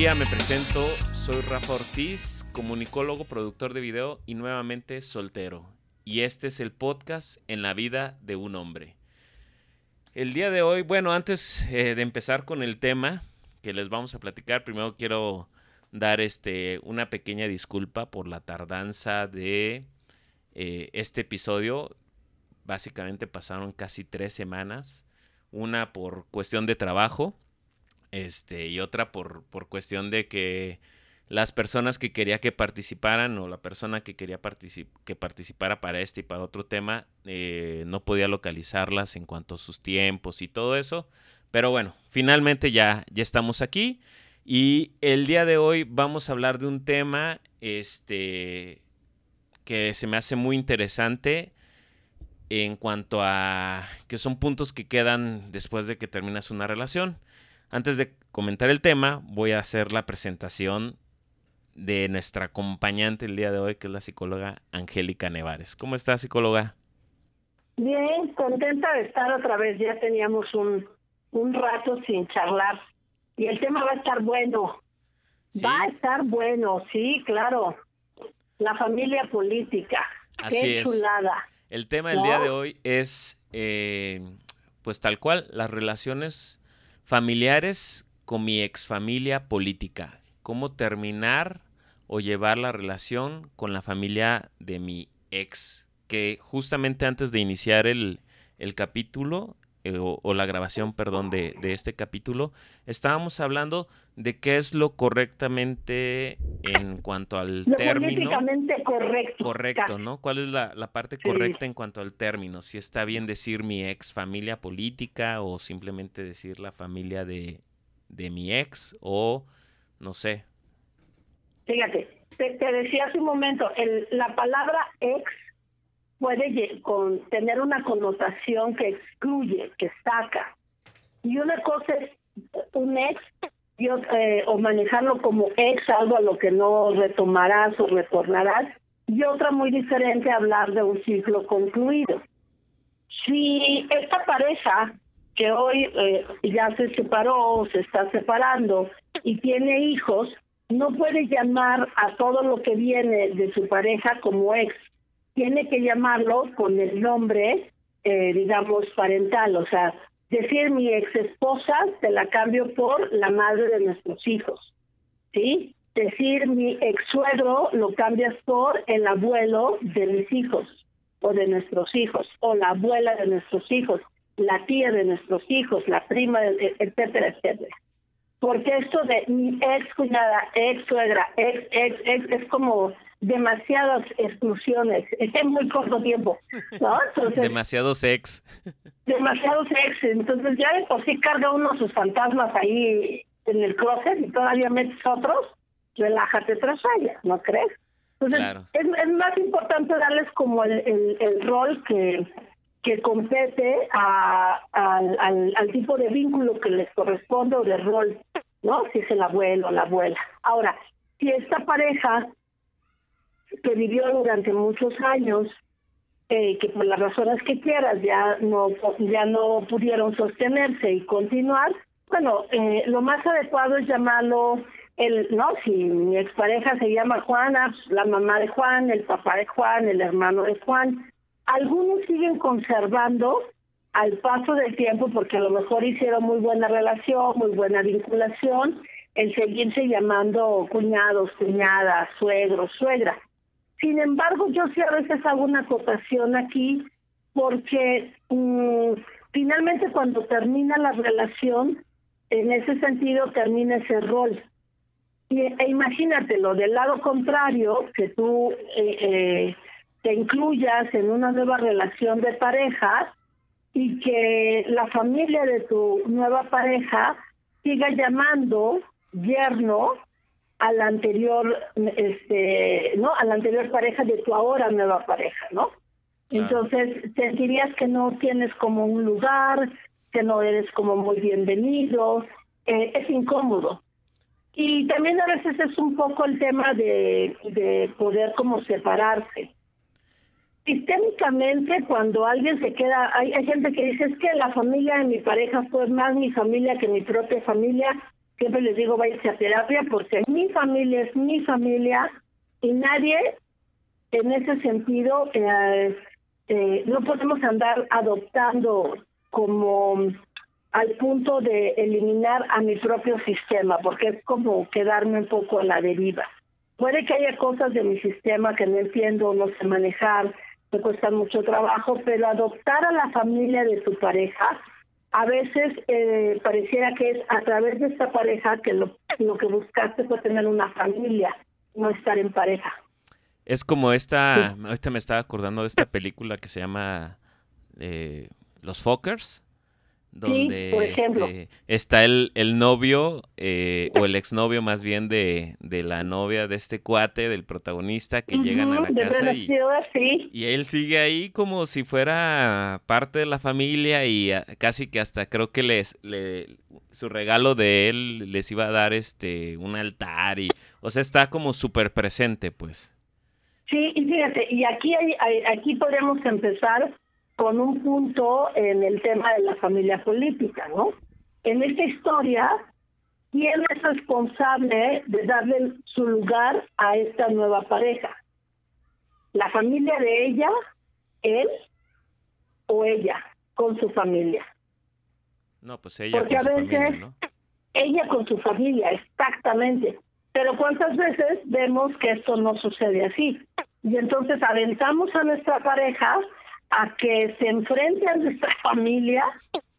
me presento. Soy Rafa Ortiz, comunicólogo, productor de video y nuevamente soltero. Y este es el podcast En la vida de un hombre. El día de hoy, bueno, antes eh, de empezar con el tema que les vamos a platicar, primero quiero dar este, una pequeña disculpa por la tardanza de eh, este episodio. Básicamente pasaron casi tres semanas. Una por cuestión de trabajo este, y otra por, por cuestión de que las personas que quería que participaran o la persona que quería que participara para este y para otro tema eh, no podía localizarlas en cuanto a sus tiempos y todo eso. Pero bueno, finalmente ya, ya estamos aquí y el día de hoy vamos a hablar de un tema este, que se me hace muy interesante en cuanto a que son puntos que quedan después de que terminas una relación. Antes de comentar el tema, voy a hacer la presentación de nuestra acompañante el día de hoy, que es la psicóloga Angélica Nevares. ¿Cómo está, psicóloga? Bien, contenta de estar otra vez. Ya teníamos un, un rato sin charlar y el tema va a estar bueno. Va a estar bueno, sí, claro. La familia política. Así Qué es. chulada. El tema del día de hoy es, eh, pues tal cual, las relaciones familiares con mi exfamilia política. Cómo terminar o llevar la relación con la familia de mi ex. Que justamente antes de iniciar el, el capítulo, eh, o, o, la grabación, perdón, de, de, este capítulo, estábamos hablando de qué es lo correctamente en cuanto al lo término. correcto. Correcto, ¿no? ¿Cuál es la, la parte Sí. correcta en cuanto al término? Si está bien decir mi ex familia política o simplemente decir la familia de, de mi ex o no sé. Fíjate, te, te decía hace un momento, el, la palabra ex puede con, tener una connotación que excluye, que saca. Y una cosa es un ex eh, o manejarlo como ex, algo a lo que no retomarás o retornarás. Y otra muy diferente, hablar de un ciclo concluido. Si esta pareja que hoy eh, ya se separó o se está separando y tiene hijos, no puede llamar a todo lo que viene de su pareja como ex. Tiene que llamarlo con el nombre, eh, digamos, parental. O sea, decir mi ex esposa te la cambio por la madre de nuestros hijos. ¿Sí? Decir mi ex suegro lo cambias por el abuelo de mis hijos o de nuestros hijos o la abuela de nuestros hijos, la tía de nuestros hijos, la prima, etcétera, etcétera porque esto de mi ex cuñada, ex suegra, ex, ex, ex, es como demasiadas exclusiones en muy corto tiempo, ¿no? Entonces, Demasiados ex. demasiados ex, entonces ya de por sí carga uno sus fantasmas ahí en el closet y todavía metes otros, relájate tras ella, ¿no crees? Entonces, Claro. es, es más importante darles como el, el, el rol que, que compete a, al, al, al tipo de vínculo que les corresponde o de rol, ¿no? Si es el abuelo o la abuela. Ahora, si esta pareja que vivió durante muchos años, eh, que por las razones que quieras ya no ya no pudieron sostenerse y continuar, bueno, eh, lo más adecuado es llamarlo el, no, si mi expareja se llama Juana, la mamá de Juan, el papá de Juan, el hermano de Juan, algunos siguen conservando al paso del tiempo porque a lo mejor hicieron muy buena relación, muy buena vinculación, el seguirse llamando cuñados, cuñadas, suegros, suegra. Sin embargo, yo sí a veces hago una acotación aquí porque mm, finalmente cuando termina la relación, en ese sentido termina ese rol. Y, e imagínatelo, del lado contrario, que tú eh, eh, te incluyas en una nueva relación de pareja y que la familia de tu nueva pareja siga llamando yerno a la anterior este no a la anterior pareja de tu ahora nueva pareja no Claro. entonces sentirías que no tienes como un lugar que no eres como muy bienvenido eh, es incómodo. Y también a veces es un poco el tema de, de poder como separarse sistémicamente cuando alguien se queda hay, hay gente que dice es que la familia de mi pareja fue más mi familia que mi propia familia siempre les digo, váyanse a terapia porque mi familia es mi familia y nadie en ese sentido eh, eh, no podemos andar adoptando como al punto de eliminar a mi propio sistema, porque es como quedarme un poco a la deriva. Puede que haya cosas de mi sistema que no entiendo, no sé manejar, me cuesta mucho trabajo, pero adoptar a la familia de tu pareja, a veces eh, pareciera que es a través de esta pareja que lo, lo que buscaste fue tener una familia, no estar en pareja. Es como esta, ahorita me estaba acordando de esta película que se llama eh, Los Fockers donde este, está el, el novio eh, o el exnovio más bien de, de, la novia de este cuate, del protagonista, que llegan a la casa y, y, él sigue ahí como si fuera parte de la familia y casi que hasta creo que les, le, su regalo de él les iba a dar este un altar y, o sea, está como súper presente, pues. Sí, y fíjate, y aquí, hay, aquí podemos empezar con un punto en el tema de la familia política, ¿no? En esta historia, ¿quién es responsable de darle su lugar a esta nueva pareja? ¿La familia de ella, él o ella con su familia? No, pues ella Porque con a veces familia, ella con su familia, exactamente. Pero cuántas veces vemos que esto no sucede así. Y entonces aventamos a nuestra pareja a que se enfrente a nuestra familia,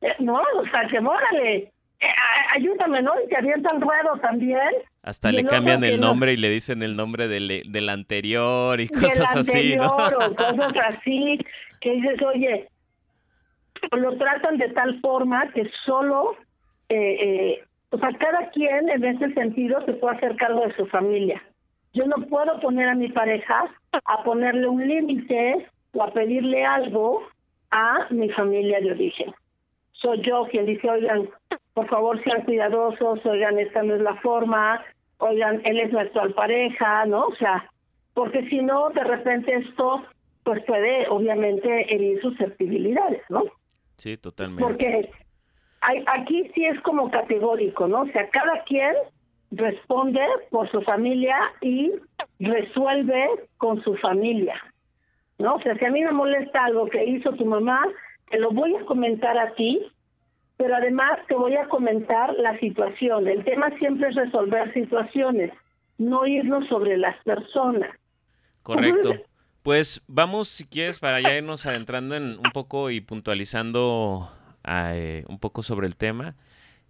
eh, no, o sea, que mórale, eh, ayúdame, ¿no? Y que avienta el ruedo también. Hasta le cambian el nombre y le dicen el nombre del, del anterior y cosas así, ¿no? o cosas así, que dices, oye, lo tratan de tal forma que solo, eh, eh, o sea, cada quien en ese sentido se puede hacer cargo de su familia. Yo no puedo poner a mi pareja a ponerle un límite o a pedirle algo a mi familia de origen. Soy yo quien dice, oigan, por favor sean cuidadosos, oigan, esta no es la forma, oigan, él es nuestra pareja, ¿no? O sea, porque si no, de repente esto pues puede obviamente herir susceptibilidades, ¿no? Sí, totalmente. Porque hay, aquí sí es como categórico, ¿no? O sea, cada quien responde por su familia y resuelve con su familia. ¿No? O sea, si a mí me molesta algo que hizo tu mamá, te lo voy a comentar a ti, pero además te voy a comentar la situación. El tema siempre es resolver situaciones, no irnos sobre las personas. Correcto. Pues vamos, si quieres, para ya irnos adentrando en un poco y puntualizando eh, un poco sobre el tema.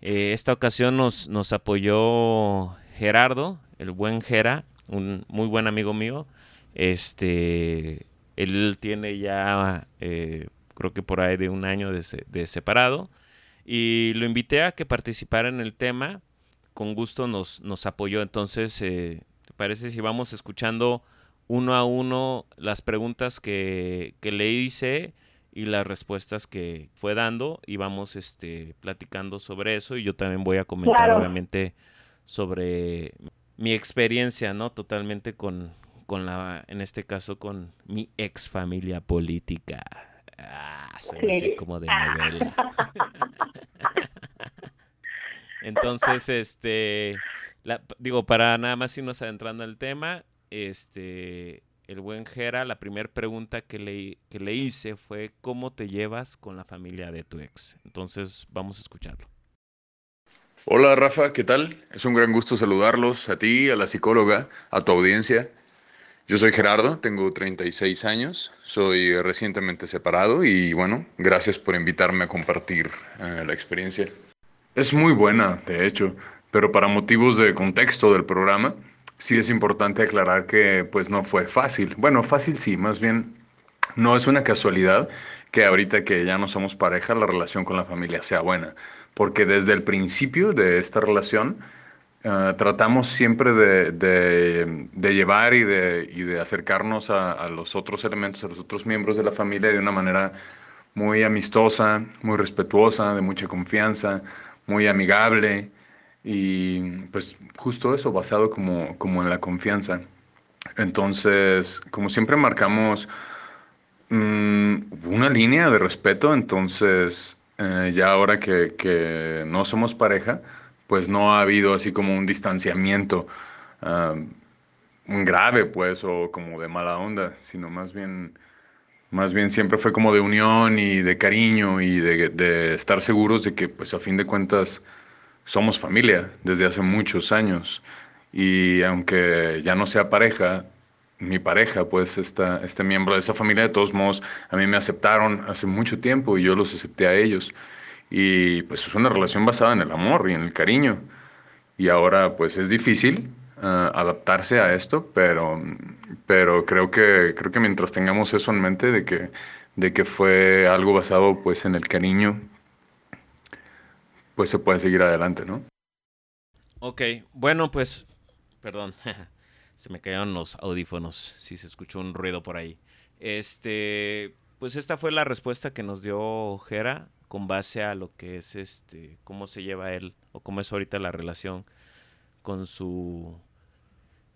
Eh, esta ocasión nos, nos apoyó Gerardo, el buen Gera, un muy buen amigo mío. Este, él tiene ya, eh, creo que por ahí de un año de, separado. Y lo invité a que participara en el tema. Con gusto nos, nos apoyó. Entonces, eh, ¿te parece si vamos escuchando uno a uno las preguntas que, le hice y las respuestas que fue dando y vamos este, platicando sobre eso y yo también voy a comentar obviamente sobre mi experiencia, ¿no? Totalmente con, con la, en este caso, con mi ex familia política. Ah, así como de novela. Entonces, este, digo, para nada más irnos adentrando al tema, este, el buen Jera, la primera pregunta que le, que le hice fue, ¿cómo te llevas con la familia de tu ex? Entonces, vamos a escucharlo. Hola Rafa, ¿qué tal? Es un gran gusto saludarlos a ti, a la psicóloga, a tu audiencia. Yo soy Gerardo, tengo 36 años, soy recientemente separado y bueno, gracias por invitarme a compartir eh, la experiencia. Es muy buena, de hecho, pero para motivos de contexto del programa, sí es importante aclarar que pues no fue fácil. Bueno, fácil sí, más bien no es una casualidad que ahorita que ya no somos pareja la relación con la familia sea buena, porque desde el principio de esta relación Ah, tratamos siempre de, llevar y de, acercarnos a, los otros elementos, a los otros miembros de la familia de una manera muy amistosa, muy respetuosa, de mucha confianza, muy amigable y pues justo eso, basado como, como en la confianza. Entonces, como siempre marcamos mm, una línea de respeto, entonces eh, ya ahora que, que no somos pareja, pues no ha habido así como un distanciamiento grave, pues, o como de mala onda, sino más bien, más bien siempre fue como de unión y de cariño y de, de estar seguros de que, pues, a fin de cuentas, somos familia desde hace muchos años. Y aunque ya no sea pareja, mi pareja, pues esta, este miembro de esa familia, de todos modos, a mí me aceptaron hace mucho tiempo y yo los acepté a ellos. Y pues es una relación basada en el amor y en el cariño. Y ahora pues es difícil ah, adaptarse a esto, pero, pero creo, que, creo que mientras tengamos eso en mente de que, de que fue algo basado pues en el cariño, pues se puede seguir adelante, ¿no? Ok, bueno pues, perdón. Se me cayeron los audífonos, si se escuchó un ruido por ahí. Este, pues esta fue la respuesta que nos dio Jera con base a lo que es este, cómo se lleva él o cómo es ahorita la relación con su,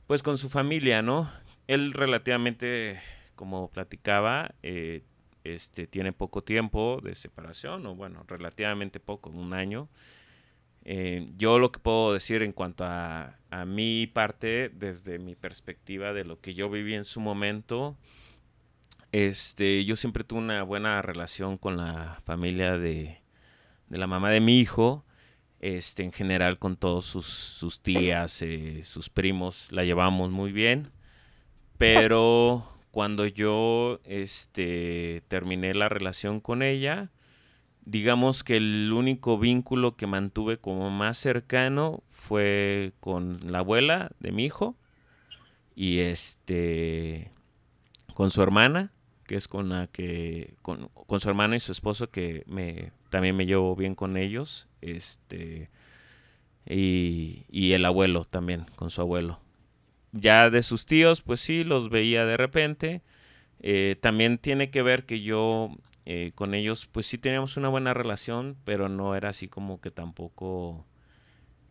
pues con su familia, ¿no? Él relativamente, como platicaba, eh, este, tiene poco tiempo de separación, o bueno, relativamente poco, un año. Eh, yo lo que puedo decir en cuanto a, a, mi parte, desde mi perspectiva de lo que yo viví en su momento, este, yo siempre tuve una buena relación con la familia de, de la mamá de mi hijo, este, en general con todos sus, sus tías, eh, sus primos, la llevamos muy bien, pero cuando yo este, terminé la relación con ella, digamos que el único vínculo que mantuve como más cercano fue con la abuela de mi hijo y este con su hermana que es con la que con, su hermana y su esposo que me también me llevo bien con ellos este y, y el abuelo también con su abuelo ya de sus tíos pues sí los veía de repente eh, también tiene que ver que yo eh, con ellos pues sí teníamos una buena relación, pero no era así como que tampoco,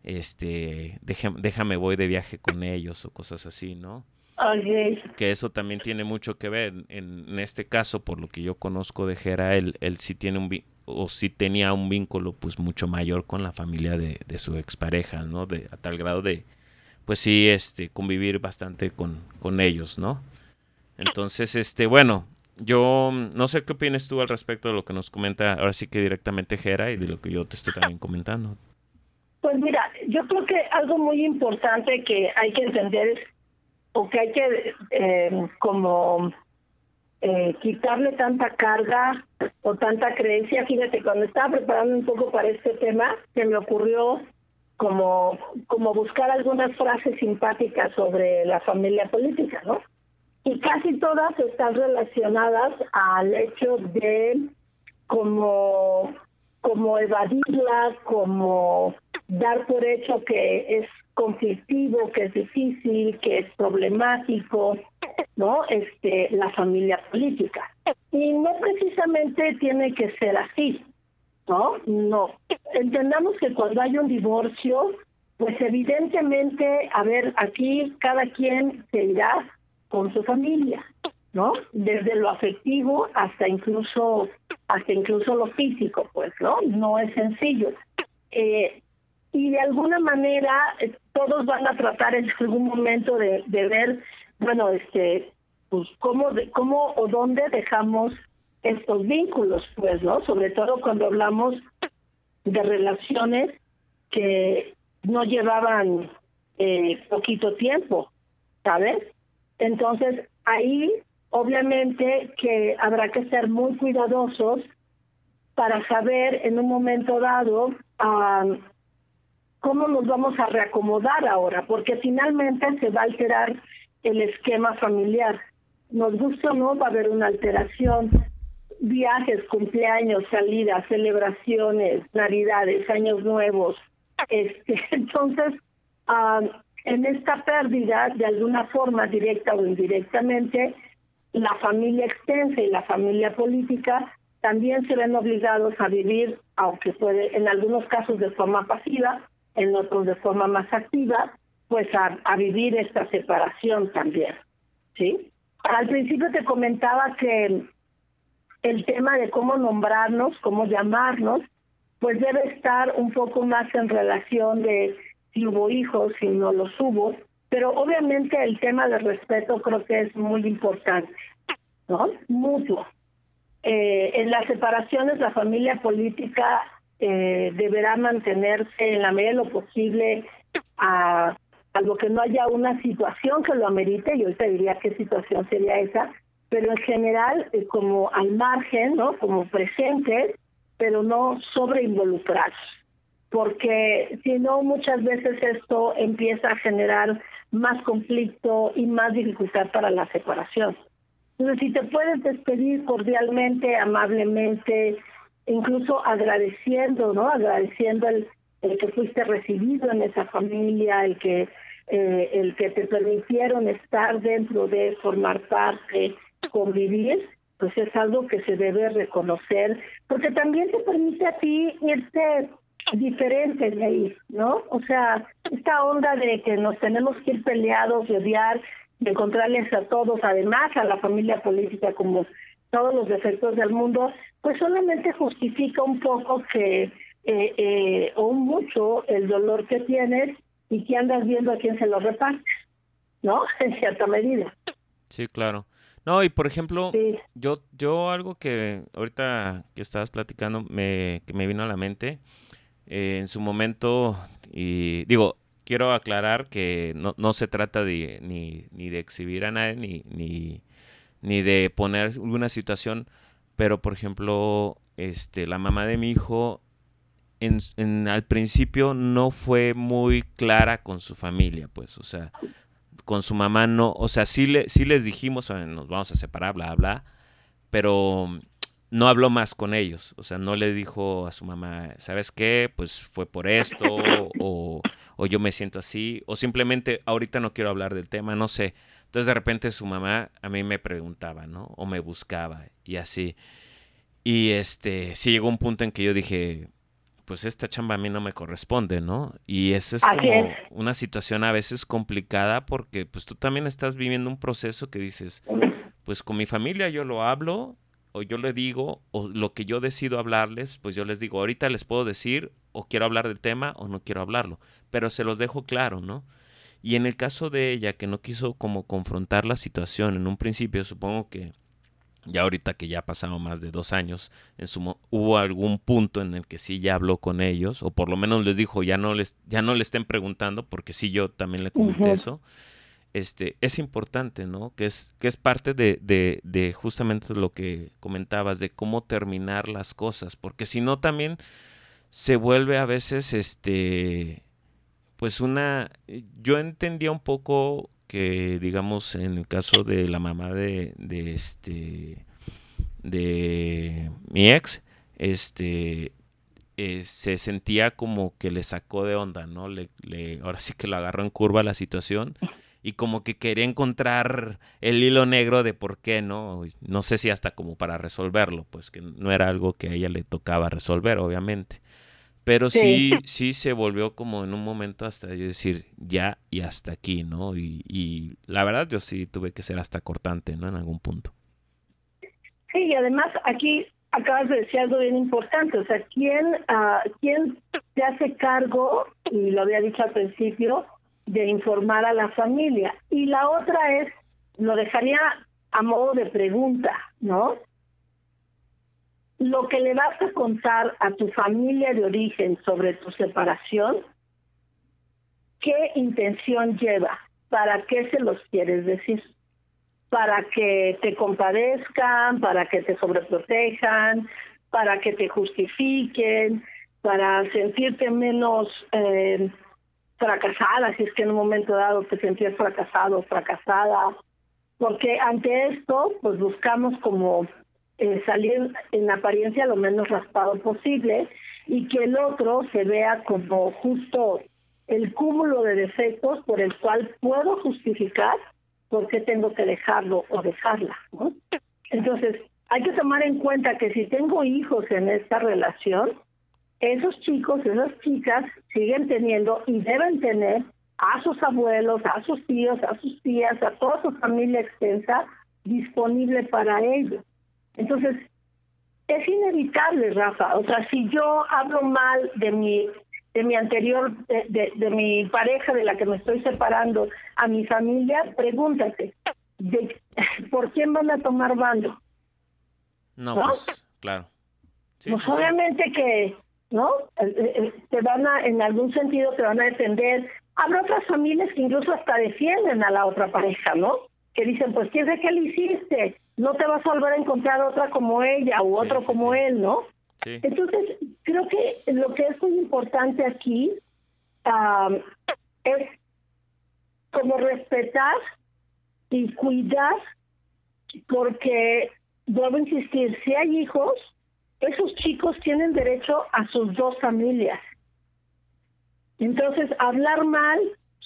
este, déjame, voy de viaje con ellos o cosas así, ¿no? Que eso también tiene mucho que ver. En, este caso, por lo que yo conozco de Jera, él, él sí tiene un o sí tenía un vínculo pues mucho mayor con la familia de, de su expareja, ¿no? De, a tal grado de, pues sí, este, convivir bastante con, con ellos, ¿no? Entonces, este, bueno, yo no sé qué opinas tú al respecto de lo que nos comenta ahora sí que directamente Jera y de lo que yo te estoy también comentando. Pues mira, yo creo que algo muy importante que hay que entender es, o que hay que eh, como eh, quitarle tanta carga o tanta creencia. Fíjate, cuando estaba preparando un poco para este tema, se me ocurrió como, como buscar algunas frases simpáticas sobre la familia política, ¿no? y casi todas están relacionadas al hecho de como como evadirla, como dar por hecho que es conflictivo, que es difícil, que es problemático, ¿no? Este, la familia política. Y no precisamente tiene que ser así, ¿no? No. Entendamos que cuando hay un divorcio, pues evidentemente, a ver, aquí cada quien se irá con su familia, ¿no? Desde lo afectivo hasta incluso hasta incluso lo físico, pues, ¿no? No es sencillo. Eh, y de alguna manera todos van a tratar en algún momento de, ver, bueno, este, pues cómo, de, cómo o dónde dejamos estos vínculos, pues, ¿no? Sobre todo cuando hablamos de relaciones que no llevaban eh, poquito tiempo, ¿sabes? Entonces, ahí obviamente que habrá que ser muy cuidadosos para saber en un momento dado cómo nos vamos a reacomodar ahora, porque finalmente se va a alterar el esquema familiar. Nos gusta o no, va a haber una alteración. Viajes, cumpleaños, salidas, celebraciones, navidades, años nuevos. Este, entonces, en esta pérdida, de alguna forma, directa o indirectamente, la familia extensa y la familia política también se ven obligados a vivir, aunque puede en algunos casos de forma pasiva, en otros de forma más activa, pues a, a vivir esta separación también, ¿sí? Al principio te comentaba que el tema de cómo nombrarnos, cómo llamarnos, pues debe estar un poco más en relación de si hubo hijos, si no los hubo, pero obviamente el tema del respeto creo que es muy importante, ¿no? Mutuo. Eh, en las separaciones la familia política eh, deberá mantenerse en la medida de lo posible a algo que no haya una situación que lo amerite, yo te diría qué situación sería esa, pero en general eh, como al margen, ¿no? Como presentes, pero no sobre involucrados, porque si no muchas veces esto empieza a generar más conflicto y más dificultad para la separación. Entonces, si te puedes despedir cordialmente, amablemente, incluso agradeciendo, ¿no? Agradeciendo el, el que fuiste recibido en esa familia, el que eh, el que te permitieron estar dentro de formar parte, convivir, pues es algo que se debe reconocer, porque también te permite a ti irte diferente de ahí, ¿no? O sea, esta onda de que nos tenemos que ir peleados, de odiar, de encontrarles a todos, además a la familia política como todos los defectos del mundo, pues solamente justifica un poco que, eh, eh, o mucho, el dolor que tienes y que andas viendo a quién se lo reparte, ¿no? En cierta medida. Sí, claro. No, y por ejemplo, yo, yo algo que ahorita que estabas platicando me, que me vino a la mente, eh, en su momento, y digo, quiero aclarar que no, no se trata de, ni, ni de exhibir a nadie, ni, ni, ni de poner alguna situación, pero por ejemplo, este, la mamá de mi hijo en, en, al principio no fue muy clara con su familia, pues, o sea, con su mamá no, o sea, sí, le, sí les dijimos, nos vamos a separar, bla, bla, pero no habló más con ellos, o sea, no le dijo a su mamá, ¿sabes qué? Pues fue por esto, o, o yo me siento así, o simplemente ahorita no quiero hablar del tema, no sé. Entonces de repente su mamá a mí me preguntaba, ¿no? O me buscaba y así. Y este, sí llegó un punto en que yo dije, pues esta chamba a mí no me corresponde, ¿no? Y esa es como una situación a veces complicada porque pues tú también estás viviendo un proceso que dices, pues con mi familia yo lo hablo o yo le digo o lo que yo decido hablarles, pues yo les digo, ahorita les puedo decir o quiero hablar del tema o no quiero hablarlo, pero se los dejo claro, ¿no? Y en el caso de ella que no quiso como confrontar la situación en un principio, supongo que ya ahorita que ya ha pasado más de dos años, en su, hubo algún punto en el que sí ya habló con ellos, o por lo menos les dijo, ya no les, ya no le estén preguntando, porque sí yo también le comenté eso. Este, es importante, ¿no? Que es, que es parte de, de, de, justamente lo que comentabas, de cómo terminar las cosas, porque si no también se vuelve a veces, este, pues una, yo entendía un poco que digamos en el caso de la mamá de, de este de mi ex este eh, se sentía como que le sacó de onda no le, le, ahora sí que lo agarró en curva la situación y como que quería encontrar el hilo negro de por qué no no sé si hasta como para resolverlo pues que no era algo que a ella le tocaba resolver obviamente pero sí. sí, se volvió como en un momento hasta decir ya y hasta aquí, ¿no? Y, y la verdad yo sí tuve que ser hasta cortante, ¿no? En algún punto. Sí, y además aquí acabas de decir algo bien importante, o sea, ¿quién, uh, ¿quién se hace cargo, y lo había dicho al principio, de informar a la familia? Y la otra es, lo dejaría a modo de pregunta, ¿no? Lo que le vas a contar a tu familia de origen sobre tu separación, ¿qué intención lleva? ¿Para qué se los quieres decir? ¿Para que te compadezcan? ¿Para que te sobreprotejan? ¿Para que te justifiquen? ¿Para sentirte menos eh, fracasada? Si es que en un momento dado te sentías fracasado o fracasada. Porque ante esto, pues buscamos como eh, salir en apariencia lo menos raspado posible y que el otro se vea como justo el cúmulo de defectos por el cual puedo justificar por qué tengo que dejarlo o dejarla. Entonces, hay que tomar en cuenta que si tengo hijos en esta relación, esos chicos, esas chicas siguen teniendo y deben tener a sus abuelos, a sus tíos, a sus tías, a toda su familia extensa disponible para ellos. Entonces, es inevitable, Rafa. O sea, si yo hablo mal de mi de mi anterior, de, de, mi pareja de la que me estoy separando a mi familia, pregúntate, de, ¿por quién van a tomar bando? No, pues, claro. pues obviamente que, ¿no? Eh, eh, eh, te van a, en algún sentido te van a defender. Habrá otras familias que incluso hasta defienden a la otra pareja, ¿no? Que dicen, pues, ¿qué es que le hiciste? No te vas a volver a encontrar otra como ella u otro como él, ¿no? Entonces, creo que lo que es muy importante aquí es como respetar y cuidar, porque, vuelvo a insistir, si hay hijos, esos chicos tienen derecho a sus dos familias. Entonces, hablar mal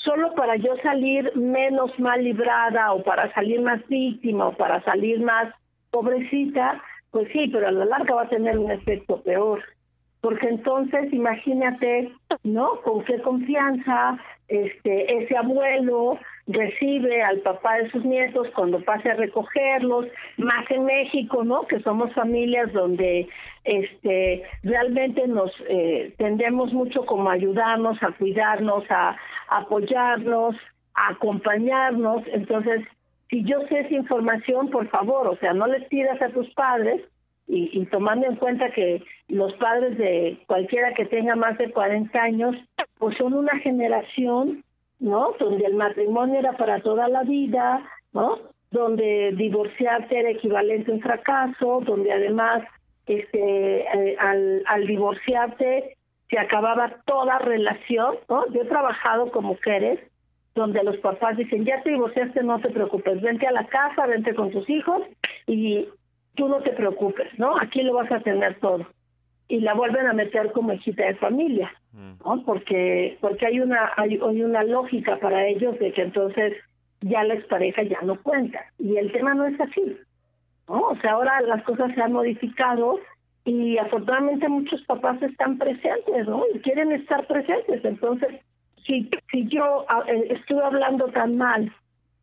solo para yo salir menos mal librada o para salir más víctima o para salir más pobrecita, pues sí, pero a la larga va a tener un efecto peor. Porque entonces imagínate, ¿no? Con qué confianza este ese abuelo recibe al papá de sus nietos cuando pase a recogerlos, más en México, ¿no? Que somos familias donde este realmente nos eh, tendemos mucho como a ayudarnos, a cuidarnos, a apoyarnos, acompañarnos. Entonces, si yo sé esa información, por favor, o sea, no les pidas a tus padres y, tomando en cuenta que los padres de cualquiera que tenga más de 40 años, pues son una generación, ¿no? Donde el matrimonio era para toda la vida, ¿no? Donde divorciarte era equivalente a un fracaso, donde además este eh, al, al divorciarte se acababa toda relación, ¿no? Yo he trabajado con mujeres donde los papás dicen, ya te divorciaste, no te preocupes, vente a la casa, vente con tus hijos y tú no te preocupes, ¿no? Aquí lo vas a tener todo. Y la vuelven a meter como hijita de familia, mm. ¿no? Porque porque hay una hay, una lógica para ellos de que entonces ya la expareja ya no cuenta. Y el tema no es así, ¿no? O sea, ahora las cosas se han modificado y afortunadamente muchos papás están presentes, ¿no? Y quieren estar presentes. Entonces, si, si yo eh, estuve hablando tan mal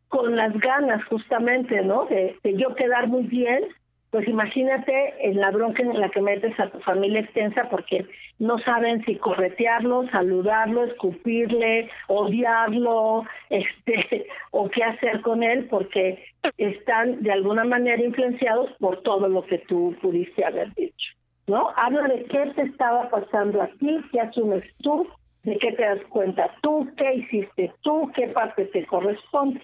con las ganas justamente, ¿no? De, de yo quedar muy bien, pues imagínate en la bronca en la que metes a tu familia extensa porque no saben si corretearlo, saludarlo, escupirle, odiarlo, este, o qué hacer con él porque están de alguna manera influenciados por todo lo que tú pudiste haber dicho. ¿No? Habla de qué te estaba pasando a ti, qué asumes tú de qué te das cuenta tú, qué hiciste tú, qué parte te corresponde,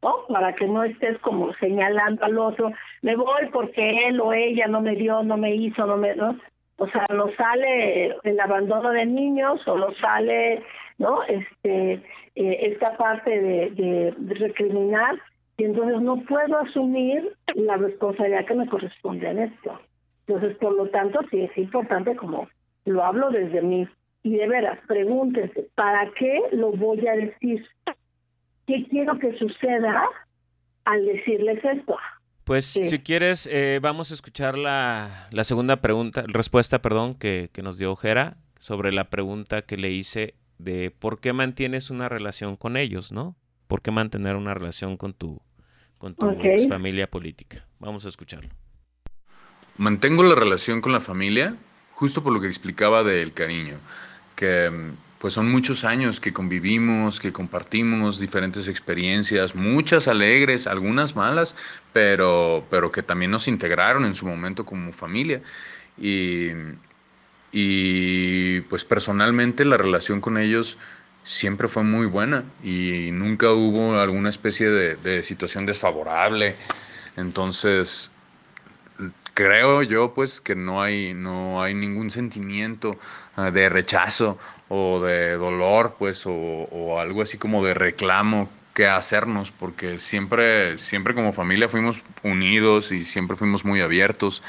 ¿no? Para que no estés como señalando al otro, me voy porque él o ella no me dio, no me hizo, no me, ¿no? O sea, no sale el abandono de niños o no sale, ¿no? Este, eh, esta parte de recriminar y entonces no puedo asumir la responsabilidad que me corresponde en esto. Entonces, por lo tanto, sí es importante como lo hablo desde mí y de veras, pregúntense, ¿para qué lo voy a decir? ¿Qué quiero que suceda al decirles esto? Pues si quieres, eh, vamos a escuchar la, la, segunda pregunta, respuesta, perdón, que, que nos dio Jera sobre la pregunta que le hice de por qué mantienes una relación con ellos, ¿no? ¿Por qué mantener una relación con tu, con tu ex familia política? Vamos a escucharlo. Mantengo la relación con la familia justo por lo que explicaba del cariño que pues son muchos años que convivimos, que compartimos diferentes experiencias, muchas alegres, algunas malas, pero, pero que también nos integraron en su momento como familia. Y, y pues personalmente la relación con ellos siempre fue muy buena y nunca hubo alguna especie de, de situación desfavorable. Entonces, creo yo pues que no hay, no hay ningún sentimiento ah, de rechazo o de dolor pues o, algo así como de reclamo que hacernos porque siempre, siempre como familia fuimos unidos y siempre fuimos muy abiertos.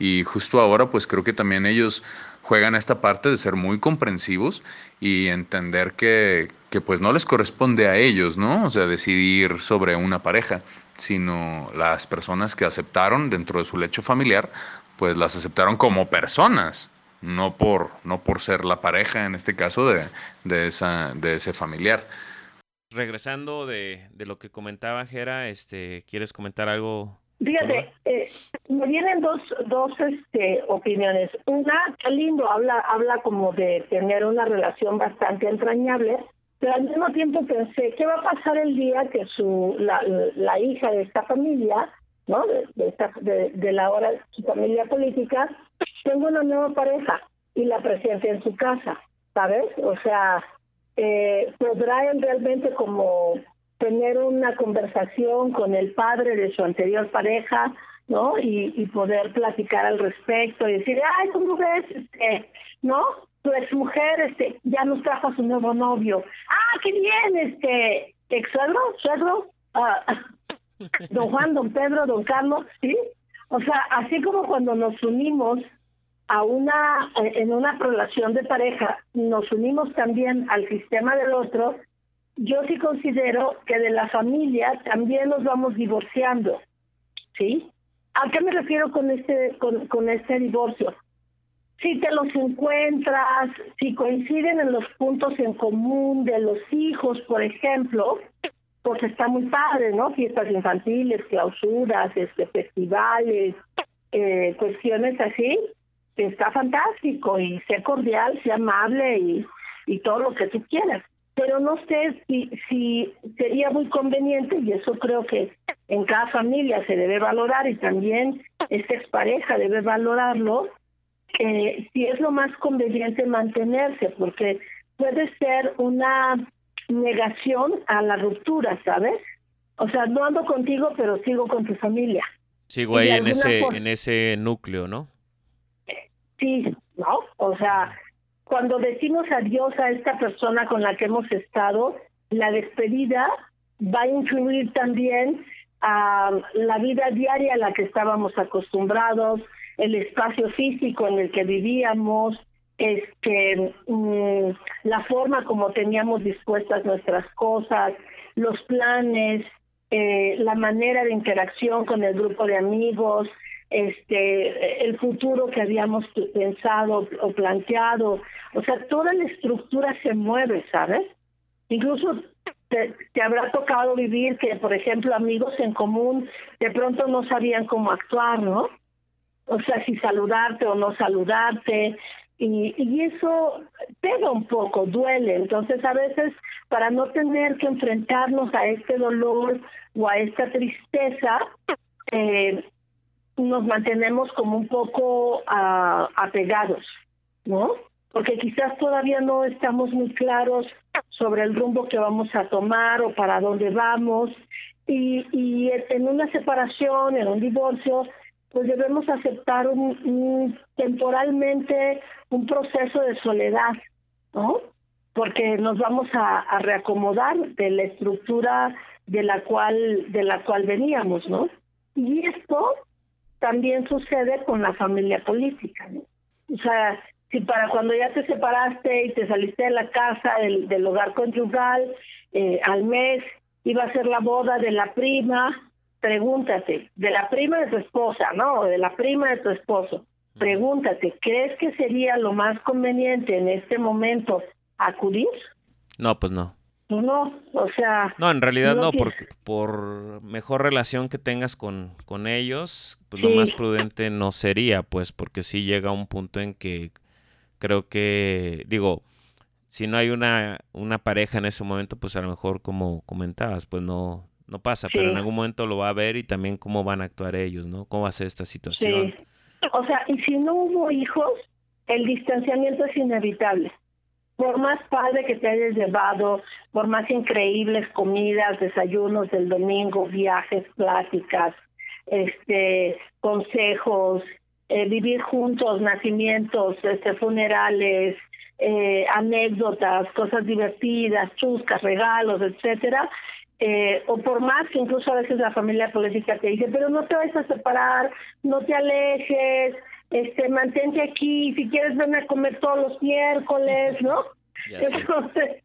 Y justo ahora pues creo que también ellos juegan esta parte de ser muy comprensivos y entender que, que pues no les corresponde a ellos, ¿no? O sea, decidir sobre una pareja, sino las personas que aceptaron dentro de su lecho familiar, pues las aceptaron como personas, no por, no por ser la pareja, en este caso, de, de, esa, de ese familiar. Regresando de, de, lo que comentaba Jera, este, ¿quieres comentar algo? Fíjate, eh, me vienen dos, dos este, opiniones. Una, qué lindo, habla, habla como de tener una relación bastante entrañable, pero al mismo tiempo pensé, ¿qué va a pasar el día que su la, la hija de esta familia, ¿no? De, esta, de, de la hora su familia política, tenga una nueva pareja y la presente en su casa, ¿sabes? O sea, eh, podrá él realmente como tener una conversación con el padre de su anterior pareja, ¿no? Y, poder platicar al respecto y decir, ay, ¿cómo ves? Este, ¿No? Tu ex mujer este, ya nos trajo a su nuevo novio. Ah, qué bien, este, ex suegro, suegro, ah, don Juan, don Pedro, don Carlos, ¿sí? O sea, así como cuando nos unimos a una, en una relación de pareja, nos unimos también al sistema del otro, yo sí considero que de la familia también nos vamos divorciando, ¿sí? ¿A qué me refiero con este con, este divorcio? Si te los encuentras, si coinciden en los puntos en común de los hijos, por ejemplo, pues está muy padre, ¿no? Fiestas infantiles, clausuras, este, festivales, eh, cuestiones así, está fantástico y sea cordial, sea amable y, y todo lo que tú quieras pero no sé si, si sería muy conveniente, y eso creo que en cada familia se debe valorar y también esta expareja debe valorarlo, eh, si es lo más conveniente mantenerse, porque puede ser una negación a la ruptura, ¿sabes? O sea, no ando contigo, pero sigo con tu familia. Sigo ahí en ese, en ese núcleo, ¿no? Sí, ¿no? O sea, cuando decimos adiós a esta persona con la que hemos estado, la despedida va a incluir también a la vida diaria a la que estábamos acostumbrados, el espacio físico en el que vivíamos, este, mm, la forma como teníamos dispuestas nuestras cosas, los planes, eh, la manera de interacción con el grupo de amigos, este el futuro que habíamos pensado o planteado. O sea, toda la estructura se mueve, ¿sabes? Incluso te, habrá tocado vivir que, por ejemplo, amigos en común de pronto no sabían cómo actuar, ¿no? O sea, si saludarte o no saludarte. Y, y eso pega un poco, duele. Entonces, a veces, para no tener que enfrentarnos a este dolor o a esta tristeza, eh, nos mantenemos como un poco uh, apegados, ¿no? Porque quizás todavía no estamos muy claros sobre el rumbo que vamos a tomar o para dónde vamos. Y, y en una separación, en un divorcio, pues debemos aceptar temporalmente un proceso de soledad, ¿no? Porque nos vamos a, a reacomodar de la estructura de la cual de la cual veníamos, ¿no? Y esto también sucede con la familia política. O sea, si para cuando ya te separaste y te saliste de la casa, del, del hogar conyugal, eh, al mes iba a ser la boda de la prima, pregúntate, de la prima de tu esposa, ¿no? De la prima de tu esposo. Pregúntate, ¿crees que sería lo más conveniente en este momento acudir? No, pues no. No, o sea... No, en realidad no, porque por mejor relación que tengas con, con ellos, pues sí. lo más prudente no sería, pues, porque sí llega un punto en que creo que, digo, si no hay una, una pareja en ese momento, pues a lo mejor como comentabas, pues no, no pasa, sí. pero en algún momento lo va a ver y también cómo van a actuar ellos, ¿no? ¿Cómo va a ser esta situación? Sí. O sea, y si no hubo hijos, el distanciamiento es inevitable por más padre que te hayas llevado, por más increíbles comidas, desayunos del domingo, viajes, pláticas, este, consejos, eh, vivir juntos, nacimientos, este, funerales, eh, anécdotas, cosas divertidas, chuscas, regalos, etcétera, eh, o por más que incluso a veces la familia política te dice, pero no te vayas a separar, no te alejes, este, mantente aquí, si quieres ven a comer todos los miércoles, ¿no? Entonces,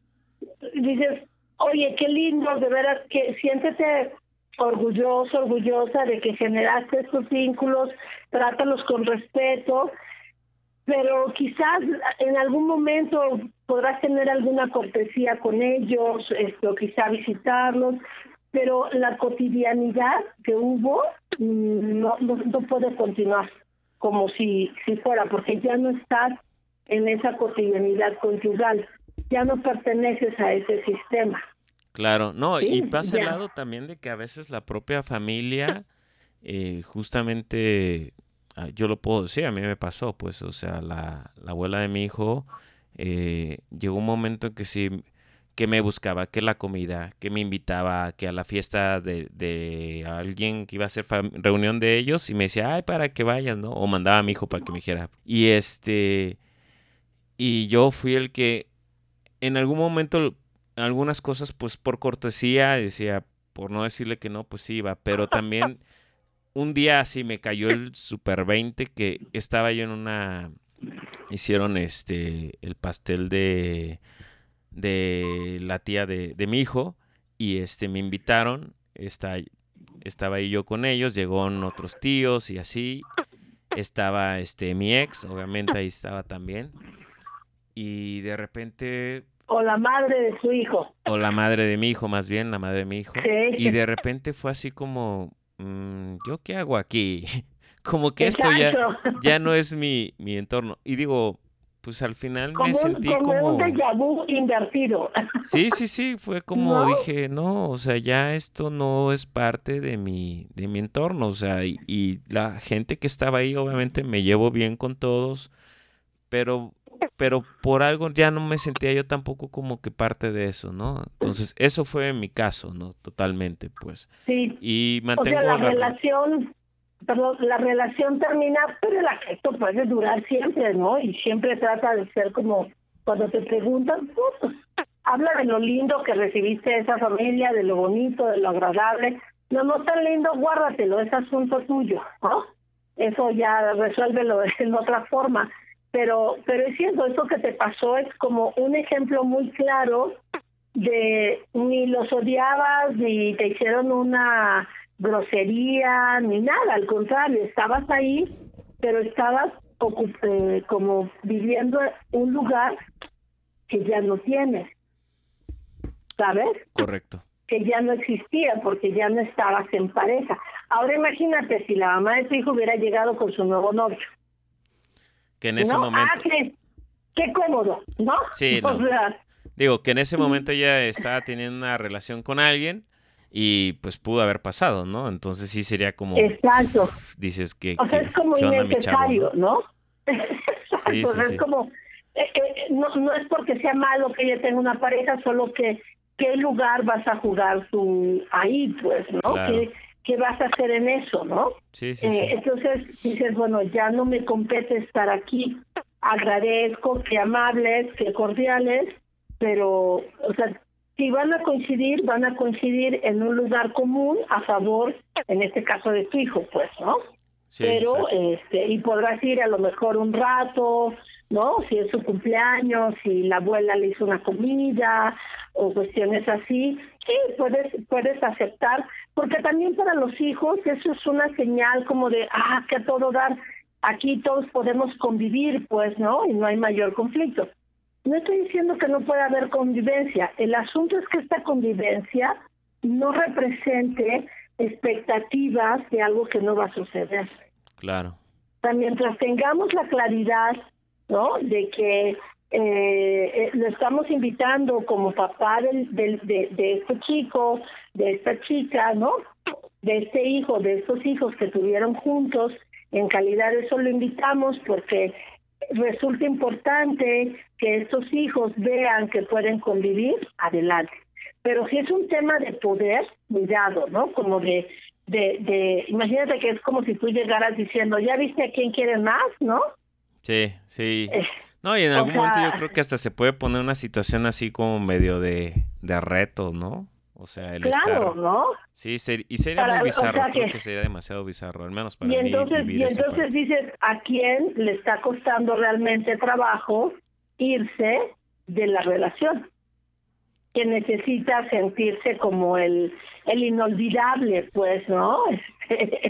dices, oye, qué lindo, de veras, que siéntete orgulloso, orgullosa de que generaste estos vínculos, trátalos con respeto, pero quizás en algún momento podrás tener alguna cortesía con ellos, esto, quizá visitarlos, pero la cotidianidad que hubo mm, no, no, no puede continuar como si, si fuera, porque ya no estás en esa cotidianidad conyugal, ya no perteneces a ese sistema. Claro, no, y pasa el lado también de que a veces la propia familia, eh, justamente, ah, yo lo puedo decir, a mí me pasó, pues, o sea, la, la abuela de mi hijo, eh, llegó un momento en que sí, que me buscaba, que la comida, que me invitaba, que a la fiesta de, de alguien que iba a hacer reunión de ellos y me decía, ay, para que vayas, ¿no? O mandaba a mi hijo para que me dijera. Y este, y yo fui el que en algún momento algunas cosas, pues por cortesía, decía, por no decirle que no, pues sí iba, pero también un día así me cayó el super 20 que estaba yo en una, hicieron este, el pastel de, de la tía de, de mi hijo y este, me invitaron, está, estaba ahí yo con ellos, llegó otros tíos y así, estaba este, mi ex, obviamente ahí estaba también, y de repente o la madre de su hijo. O la madre de mi hijo, más bien, la madre de mi hijo. Y de repente fue así como, mm, ¿yo qué hago aquí? como que esto ya, ya no es mi, mi entorno. Y digo, pues al final me sentí como... un déjà vu invertido. Sí, sí, sí, fue como dije, no, o sea, ya esto no es parte de mi, de mi entorno, o sea, y, y la gente que estaba ahí, obviamente me llevo bien con todos, pero pero por algo ya no me sentía yo tampoco como que parte de eso, ¿no? Entonces, eso fue mi caso, ¿no? Totalmente, pues. Sí. Y mantengo o sea, la, relación, perdón, la relación termina, pero el afecto puede durar siempre, ¿no? Y siempre trata de ser como cuando te preguntan, habla de lo lindo que recibiste de esa familia, de lo bonito, de lo agradable. No, no tan lindo, guárdatelo, es asunto tuyo, ¿no? Eso ya resuélvelo en otra forma pero pero es cierto eso que te pasó es como un ejemplo muy claro de ni los odiabas ni te hicieron una grosería ni nada al contrario estabas ahí pero estabas eh, como viviendo un lugar que ya no tienes sabes correcto. Que ya no existía porque ya no estabas en pareja. Ahora imagínate si la mamá de tu hijo hubiera llegado con su nuevo novio. Que en ese momento... Ah, qué, cómodo, ¿no? Sí, Digo, que en ese momento ella estaba teniendo una relación con alguien y pues pudo haber pasado, ¿no? Entonces sí sería como... Exacto. Dices que... O sea, es como innecesario, ¿no? Sí, sí, es como... Eh, eh, no, no es porque sea malo que ella tenga una pareja, solo que qué lugar vas a jugar tú ahí, pues, ¿no? ¿qué vas a hacer en eso, no? Sí, sí, eh, Entonces dices, bueno, ya no me compete estar aquí, agradezco, que amables, que cordiales, pero, o sea, si van a coincidir, van a coincidir en un lugar común a favor, en este caso de tu hijo, pues, ¿no? Sí, pero, este, y podrás ir a lo mejor un rato, ¿no? Si es su cumpleaños, si la abuela le hizo una comida o cuestiones así, sí, puedes, puedes aceptar, porque también para los hijos eso es una señal como de, ah, que a todo dar, aquí todos podemos convivir, pues, ¿no? Y no hay mayor conflicto. No estoy diciendo que no pueda haber convivencia, el asunto es que esta convivencia no represente expectativas de algo que no va a suceder. Claro. O mientras tengamos la claridad, ¿no? De que eh, eh, lo estamos invitando como papá del, del, de, de este chico, de esta chica, ¿no? De este hijo, de estos hijos que tuvieron juntos, en calidad de eso lo invitamos porque resulta importante que estos hijos vean que pueden convivir, adelante. Pero si es un tema de poder, cuidado, ¿no? Como de, de, de, imagínate que es como si tú llegaras diciendo, ya viste a quién quieres más, ¿no? Sí, sí. Eh, no, y en algún momento yo creo que hasta se puede poner una situación así como medio de, de reto, ¿no? O sea, el claro, ¿no? Sí, y sería muy bizarro, creo que... sería demasiado bizarro, al menos para y entonces, Y entonces dices, ¿a quién le está costando realmente trabajo irse de la relación? Que necesita sentirse como el, el inolvidable, pues, ¿no? Este,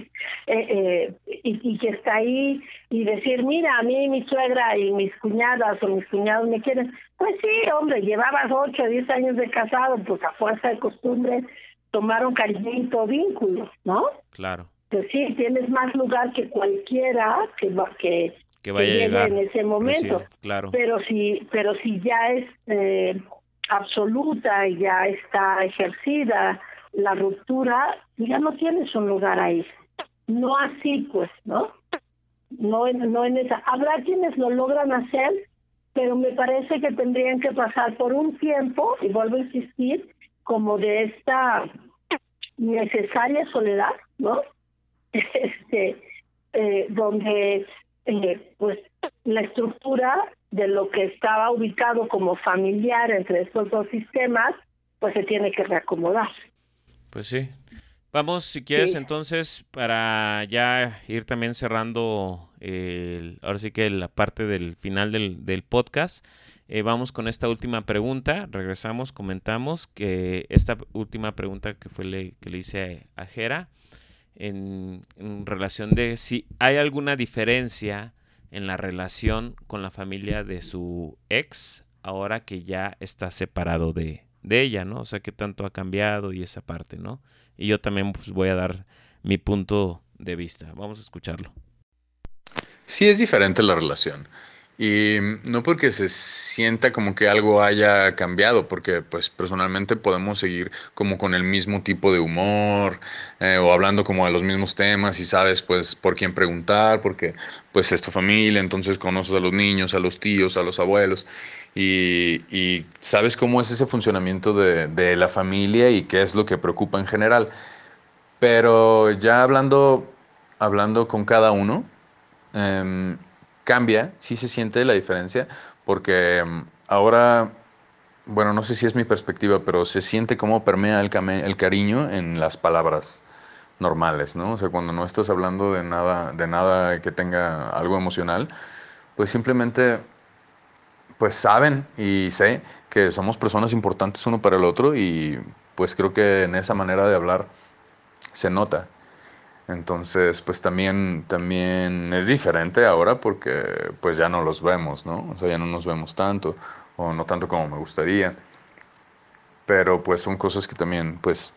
eh, eh, y, que está ahí y decir, mira, a mí mi suegra y mis cuñadas o mis cuñados me quieren. Pues sí, hombre, llevabas ocho o diez años de casado, pues a fuerza de costumbre, tomaron cariñito vínculo, ¿no? Claro. Pues sí, tienes más lugar que cualquiera que va, que, que vaya a llegar en ese momento. claro. Pero si, pero si ya es eh, absoluta y ya está ejercida la ruptura, ya no tienes un lugar ahí. No así, pues, ¿no? No no en esa. Habrá quienes lo logran hacer, pero me parece que tendrían que pasar por un tiempo, y vuelvo a insistir, como de esta necesaria soledad, ¿no? Este, eh, donde eh, pues la estructura de lo que estaba ubicado como familiar entre estos dos sistemas, pues se tiene que reacomodar. Pues sí. Vamos, si quieres, entonces, para ya ir también cerrando, el, ahora sí que la parte del final del, del podcast, eh, vamos con esta última pregunta. Regresamos, comentamos que esta última pregunta que fue le, que le hice a Jera en, en, relación de si hay alguna diferencia en la relación con la familia de su ex ahora que ya está separado de, de ella, ¿no? O sea, que tanto ha cambiado y esa parte, ¿no? Y yo también pues, voy a dar mi punto de vista. Vamos a escucharlo. Sí es diferente la relación. Y no porque se sienta como que algo haya cambiado, porque pues personalmente podemos seguir como con el mismo tipo de humor eh, o hablando como de los mismos temas y sabes pues por quién preguntar, porque pues es tu familia, entonces conoces a los niños, a los tíos, a los abuelos y, y sabes cómo es ese funcionamiento de, de, la familia y qué es lo que preocupa en general. Pero ya hablando, hablando con cada uno, eh, cambia, sí se siente la diferencia, porque mm, ahora, bueno, no sé si es mi perspectiva, pero se siente cómo permea el, el cariño en las palabras normales, ¿no? O sea, cuando no estás hablando de nada, de nada que tenga algo emocional, pues simplemente, pues saben y sé que somos personas importantes uno para el otro y pues creo que en esa manera de hablar se nota. Entonces, pues también, también es diferente ahora porque pues ya no los vemos, ¿no? O sea, ya no nos vemos tanto o no tanto como me gustaría. Pero pues son cosas que también pues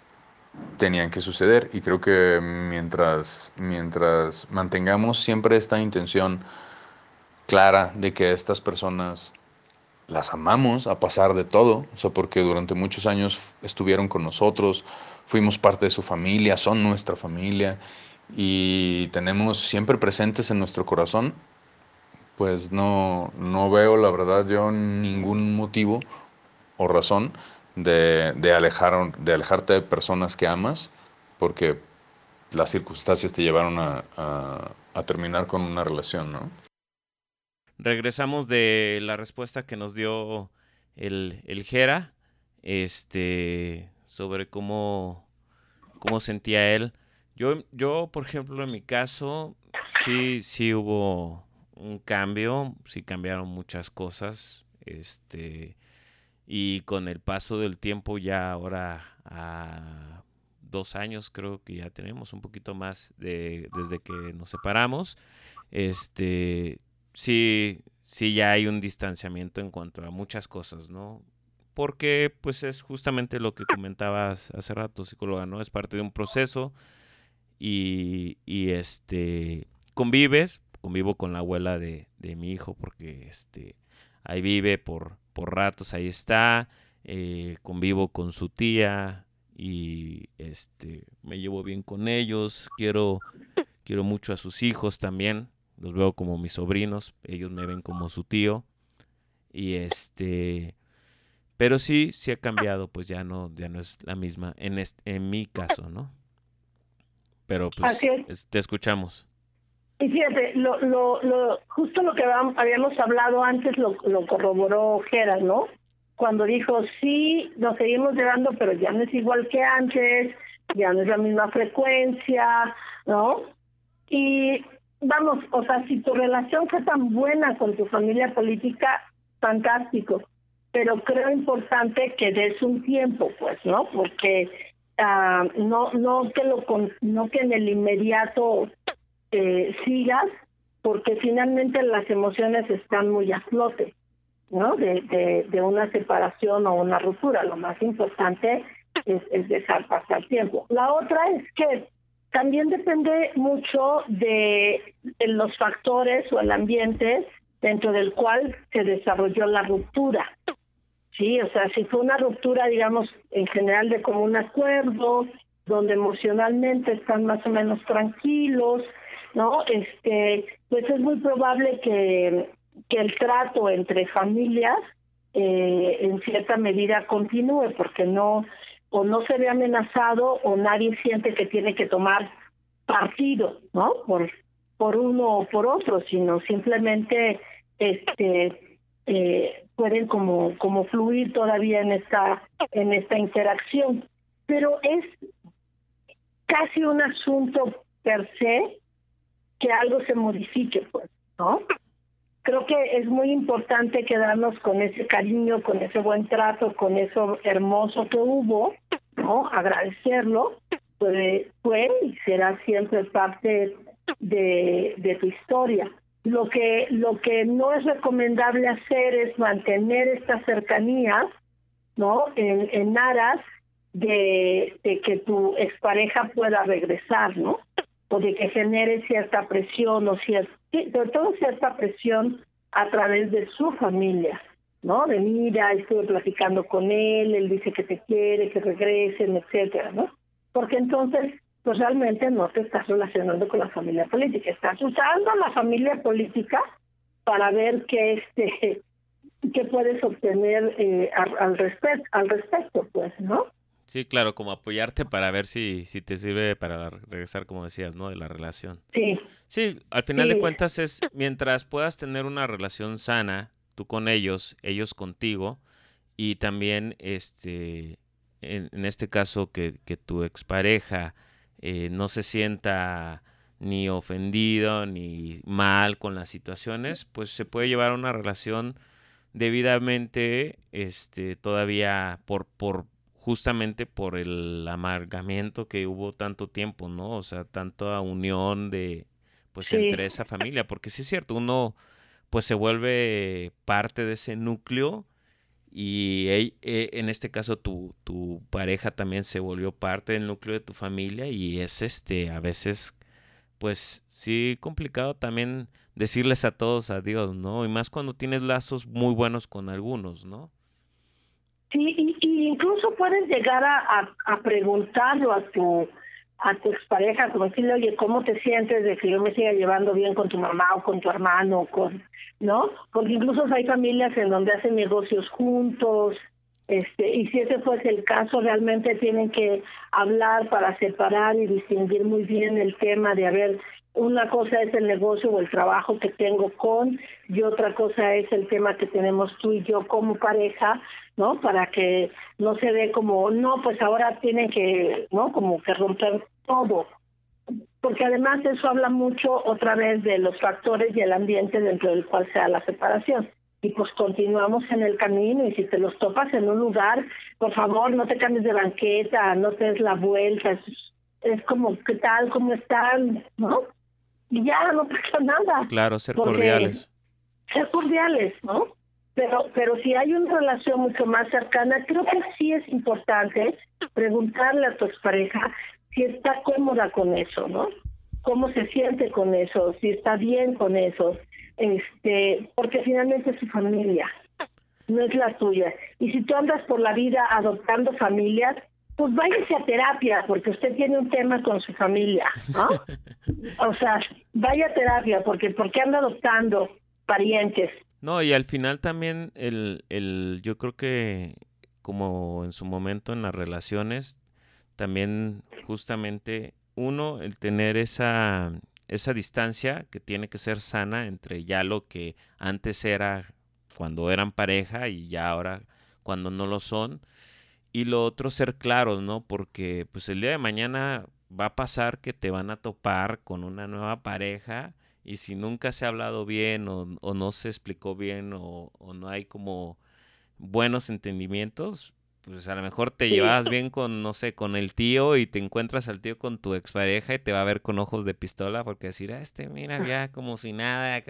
tenían que suceder y creo que mientras, mientras mantengamos siempre esta intención clara de que estas personas las amamos a pasar de todo, o sea, porque durante muchos años estuvieron con nosotros, fuimos parte de su familia, son nuestra familia y tenemos siempre presentes en nuestro corazón, pues no, no veo, la verdad, yo ningún motivo o razón de, de, de alejarte de personas que amas, porque las circunstancias te llevaron a, a, a terminar con una relación, ¿no? Regresamos de la respuesta que nos dio el, el Jera, este, sobre cómo, cómo sentía él. Yo, yo, por ejemplo, en mi caso, sí, sí hubo un cambio, sí cambiaron muchas cosas, este, y con el paso del tiempo ya ahora a dos años creo que ya tenemos un poquito más de, desde que nos separamos, este, sí, sí ya hay un distanciamiento en cuanto a muchas cosas, ¿no? Porque pues es justamente lo que comentabas hace rato, psicóloga, ¿no? Es parte de un proceso y, y este, convives, convivo con la abuela de, de, mi hijo porque este, ahí vive por, por ratos, ahí está, eh, convivo con su tía y este, me llevo bien con ellos, quiero, quiero mucho a sus hijos también, los veo como mis sobrinos, ellos me ven como su tío. Y este, pero sí, sí ha cambiado, pues ya no, ya no es la misma en, en mi caso, ¿no? Pero pues te escuchamos. Y fíjate, lo, lo, lo, justo lo que habíamos hablado antes lo, lo corroboró Gera, ¿no? Cuando dijo, sí, nos seguimos llevando, pero ya no es igual que antes, ya no es la misma frecuencia, ¿no? Y vamos, o sea, si tu relación fue tan buena con tu familia política, fantástico, pero creo importante que des un tiempo, pues, ¿no? Porque uh, no no que lo no que en el inmediato eh, sigas, porque finalmente las emociones están muy a flote, ¿no? De, de, de una separación o una ruptura. Lo más importante es, es dejar pasar tiempo. La otra es que también depende mucho de, los factores o el ambiente dentro del cual se desarrolló la ruptura. Sí, o sea, si fue una ruptura, digamos, en general de común acuerdo, donde emocionalmente están más o menos tranquilos, ¿no? Este, pues es muy probable que, que el trato entre familias eh, en cierta medida continúe, porque no o no se ve amenazado o nadie siente que tiene que tomar partido, ¿no? Por, por uno o por otro, sino simplemente este eh, pueden como como fluir todavía en esta en esta interacción pero es casi un asunto per se que algo se modifique pues no creo que es muy importante quedarnos con ese cariño, con ese buen trato, con eso hermoso que hubo, ¿no? Agradecerlo, pues fue y será siempre parte de, de tu historia. Lo que, lo que no es recomendable hacer es mantener esta cercanía, ¿no? En, en aras de, que tu expareja pueda regresar, ¿no? o de que genere cierta presión o cierta, sobre todo cierta presión a través de su familia, ¿no? De mira, estuve platicando con él, él dice que te quiere, que regresen, etcétera, ¿no? Porque entonces, pues realmente no te estás relacionando con la familia política, estás usando a la familia política para ver qué este qué puedes obtener eh, al, al respecto, al respecto, pues, ¿no? Sí, claro, como apoyarte para ver si, si te sirve para regresar, como decías, ¿no? De la relación. Sí. Sí, al final de cuentas es mientras puedas tener una relación sana, tú con ellos, ellos contigo, y también, este, en, este caso, que, que tu expareja eh, no se sienta ni ofendido ni mal con las situaciones, pues se puede llevar una relación debidamente, este, todavía por, por, justamente por el amargamiento que hubo tanto tiempo, ¿no? O sea, tanta unión de, pues, entre esa familia, porque sí es cierto, uno, pues, se vuelve parte de ese núcleo y e, en este caso tu, tu pareja también se volvió parte del núcleo de tu familia y es, este, a veces, pues, sí complicado también decirles a todos adiós, ¿no? Y más cuando tienes lazos muy buenos con algunos, ¿no? Sí, y, incluso puedes llegar a, a, preguntarlo a tu a tu expareja, como decirle, oye, ¿cómo te sientes de que yo me siga llevando bien con tu mamá o con tu hermano, con, ¿no? Porque incluso hay familias en donde hacen negocios juntos, este, y si ese fuese el caso, realmente tienen que hablar para separar y distinguir muy bien el tema de, haber una cosa es el negocio o el trabajo que tengo con y otra cosa es el tema que tenemos tú y yo como pareja, ¿no? Para que no se ve como, no, pues ahora tienen que, ¿no? Como que romper todo. Porque además eso habla mucho otra vez de los factores y el ambiente dentro del cual sea la separación. Y pues continuamos en el camino y si te los topas en un lugar, por favor no te cambies de banqueta, no te des la vuelta, es, es como, ¿qué tal? ¿Cómo están? ¿No? Y ya no pasa nada. Claro, ser cordiales. Ser cordiales, ¿no? Pero, pero si hay una relación mucho más cercana, creo que sí es importante preguntarle a tu expareja si está cómoda con eso, ¿no? Cómo se siente con eso, si está bien con eso, este, porque finalmente es su familia, no es la tuya. Y si tú andas por la vida adoptando familias, pues váyase a terapia, porque usted tiene un tema con su familia, ¿no? O sea, vaya a terapia, porque porque anda adoptando parientes. No, y al final también el, el, yo creo que como en su momento en las relaciones, también justamente uno, el tener esa, esa distancia que tiene que ser sana entre ya lo que antes era cuando eran pareja y ya ahora cuando no lo son. Y lo otro, ser claros, ¿no? Porque pues el día de mañana va a pasar que te van a topar con una nueva pareja y si nunca se ha hablado bien o, no se explicó bien o, no hay como buenos entendimientos, pues a lo mejor te llevabas bien con, no sé, con el tío y te encuentras al tío con tu expareja y te va a ver con ojos de pistola porque decir, ah, este, mira, ya como si nada,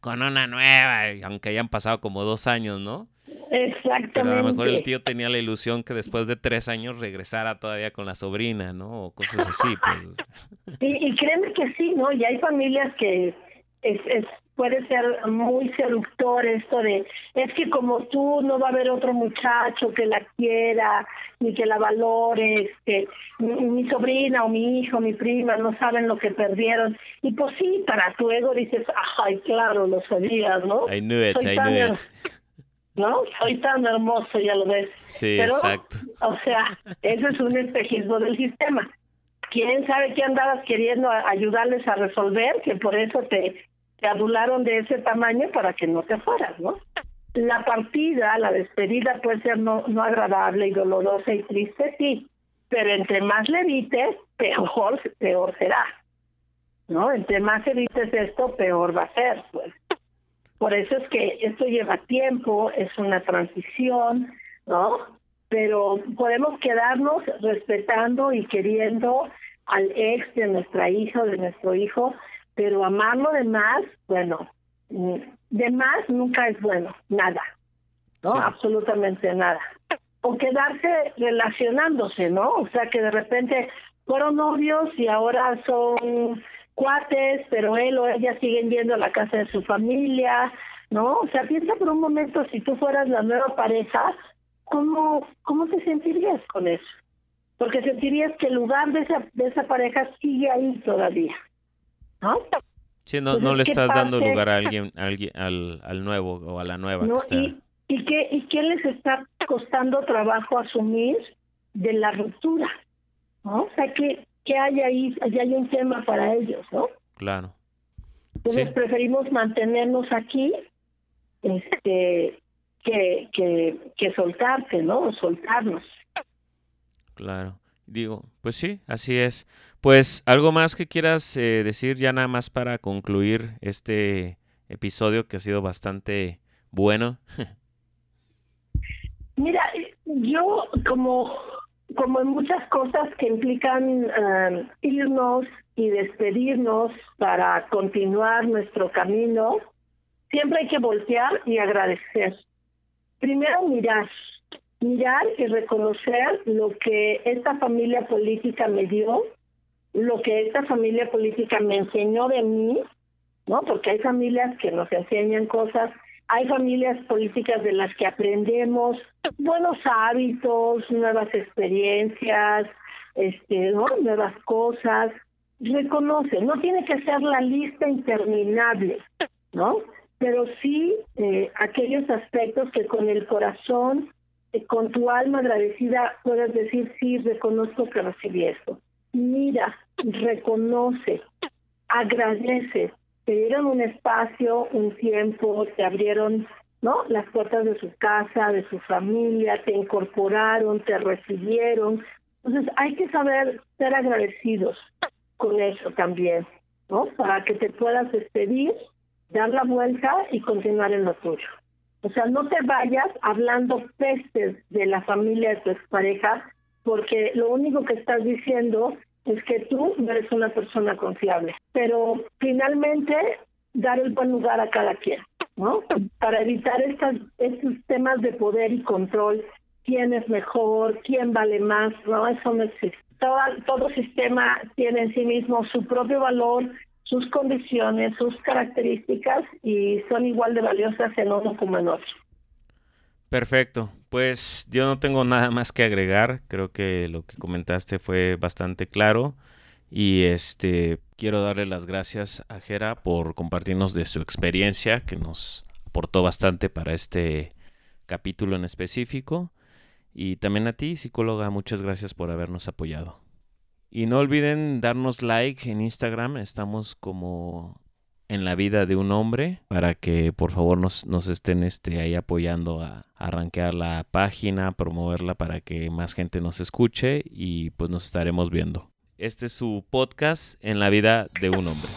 con, una nueva, aunque hayan pasado como dos años, ¿no? Exactamente. Pero a lo mejor el tío tenía la ilusión que después de tres años regresara todavía con la sobrina, ¿no? O cosas así, pues. Y créeme que sí, ¿no? Y hay familias que es, es puede ser muy seductor esto de, es que como tú no va a haber otro muchacho que la quiera, ni que la valore, este, mi, sobrina o mi hijo, mi prima no saben lo que perdieron. Y pues sí, para tu ego dices, ay, claro, lo sabías, ¿no? I knew it, I knew it. ¿no? Soy tan hermoso, ya lo ves. Sí, exacto. O sea, eso es un espejismo del sistema. ¿Quién sabe qué andabas queriendo ayudarles a resolver? Que por eso te te adularon de ese tamaño para que no te fueras, ¿no? La partida, la despedida puede ser no, no agradable y dolorosa y triste, sí, pero entre más le evites, peor, peor será, ¿no? Entre más evites esto, peor va a ser, pues. Por eso es que esto lleva tiempo, es una transición, ¿no? Pero podemos quedarnos respetando y queriendo al ex de nuestra hija o de nuestro hijo pero amarlo de más, bueno, mm, de más nunca es bueno, nada, ¿no? Absolutamente nada. O quedarse relacionándose, ¿no? O sea, que de repente fueron novios y ahora son cuates, pero él o ella siguen yendo a la casa de su familia, ¿no? O sea, piensa por un momento si tú fueras la nueva pareja, ¿cómo, cómo te sentirías con eso? Porque sentirías que el lugar de esa, de esa pareja sigue ahí todavía. ¿No? Sí, no, no le estás dando lugar a alguien, alguien al, al nuevo o a la nueva. y, ¿y, qué, ¿Y qué les está costando trabajo asumir de la ruptura? ¿no? O sea, ¿qué, qué hay ahí? Ya hay un tema para ellos, ¿no? Claro. Entonces preferimos mantenernos aquí este, que, que, que soltarse, ¿no? soltarnos. Claro. Digo, pues sí, así es. Pues algo más que quieras eh, decir ya nada más para concluir este episodio que ha sido bastante bueno. Mira, yo como como en muchas cosas que implican um, irnos y despedirnos para continuar nuestro camino, siempre hay que voltear y agradecer. Primero mirar, mirar y reconocer lo que esta familia política me dio, lo que esta familia política me enseñó de mí, ¿no? Porque hay familias que nos enseñan cosas, hay familias políticas de las que aprendemos buenos hábitos, nuevas experiencias, este, ¿no? Nuevas cosas. Reconoce, no tiene que ser la lista interminable, ¿no? Pero sí eh, aquellos aspectos que con el corazón con tu alma agradecida puedas decir, sí, reconozco que recibí esto. Mira, reconoce, agradece. Te dieron un espacio, un tiempo, te abrieron ¿no? las puertas de su casa, de su familia, te incorporaron, te recibieron. Entonces hay que saber ser agradecidos con eso también, ¿no? Para que te puedas despedir, dar la vuelta y continuar en lo tuyo. O sea, no te vayas hablando pestes de la familia de tu expareja, porque lo único que estás diciendo es que tú no eres una persona confiable. Pero finalmente, dar el buen lugar a cada quien, ¿no? Para evitar estas, estos temas de poder y control, quién es mejor, quién vale más, ¿no? Eso no existe. Todo, todo sistema tiene en sí mismo su propio valor, sus condiciones, sus características y son igual de valiosas en uno como en otro. Perfecto. Pues yo no tengo nada más que agregar. Creo que lo que comentaste fue bastante claro. Y este quiero darle las gracias a Jera por compartirnos de su experiencia, que nos aportó bastante para este capítulo en específico. Y también a ti, psicóloga, muchas gracias por habernos apoyado. Y no olviden darnos like en Instagram, estamos como en la vida de un hombre para que por favor nos, estén este, ahí apoyando a arranquear la página, promoverla para que más gente nos escuche y pues nos estaremos viendo. Este es su podcast en la vida de un hombre.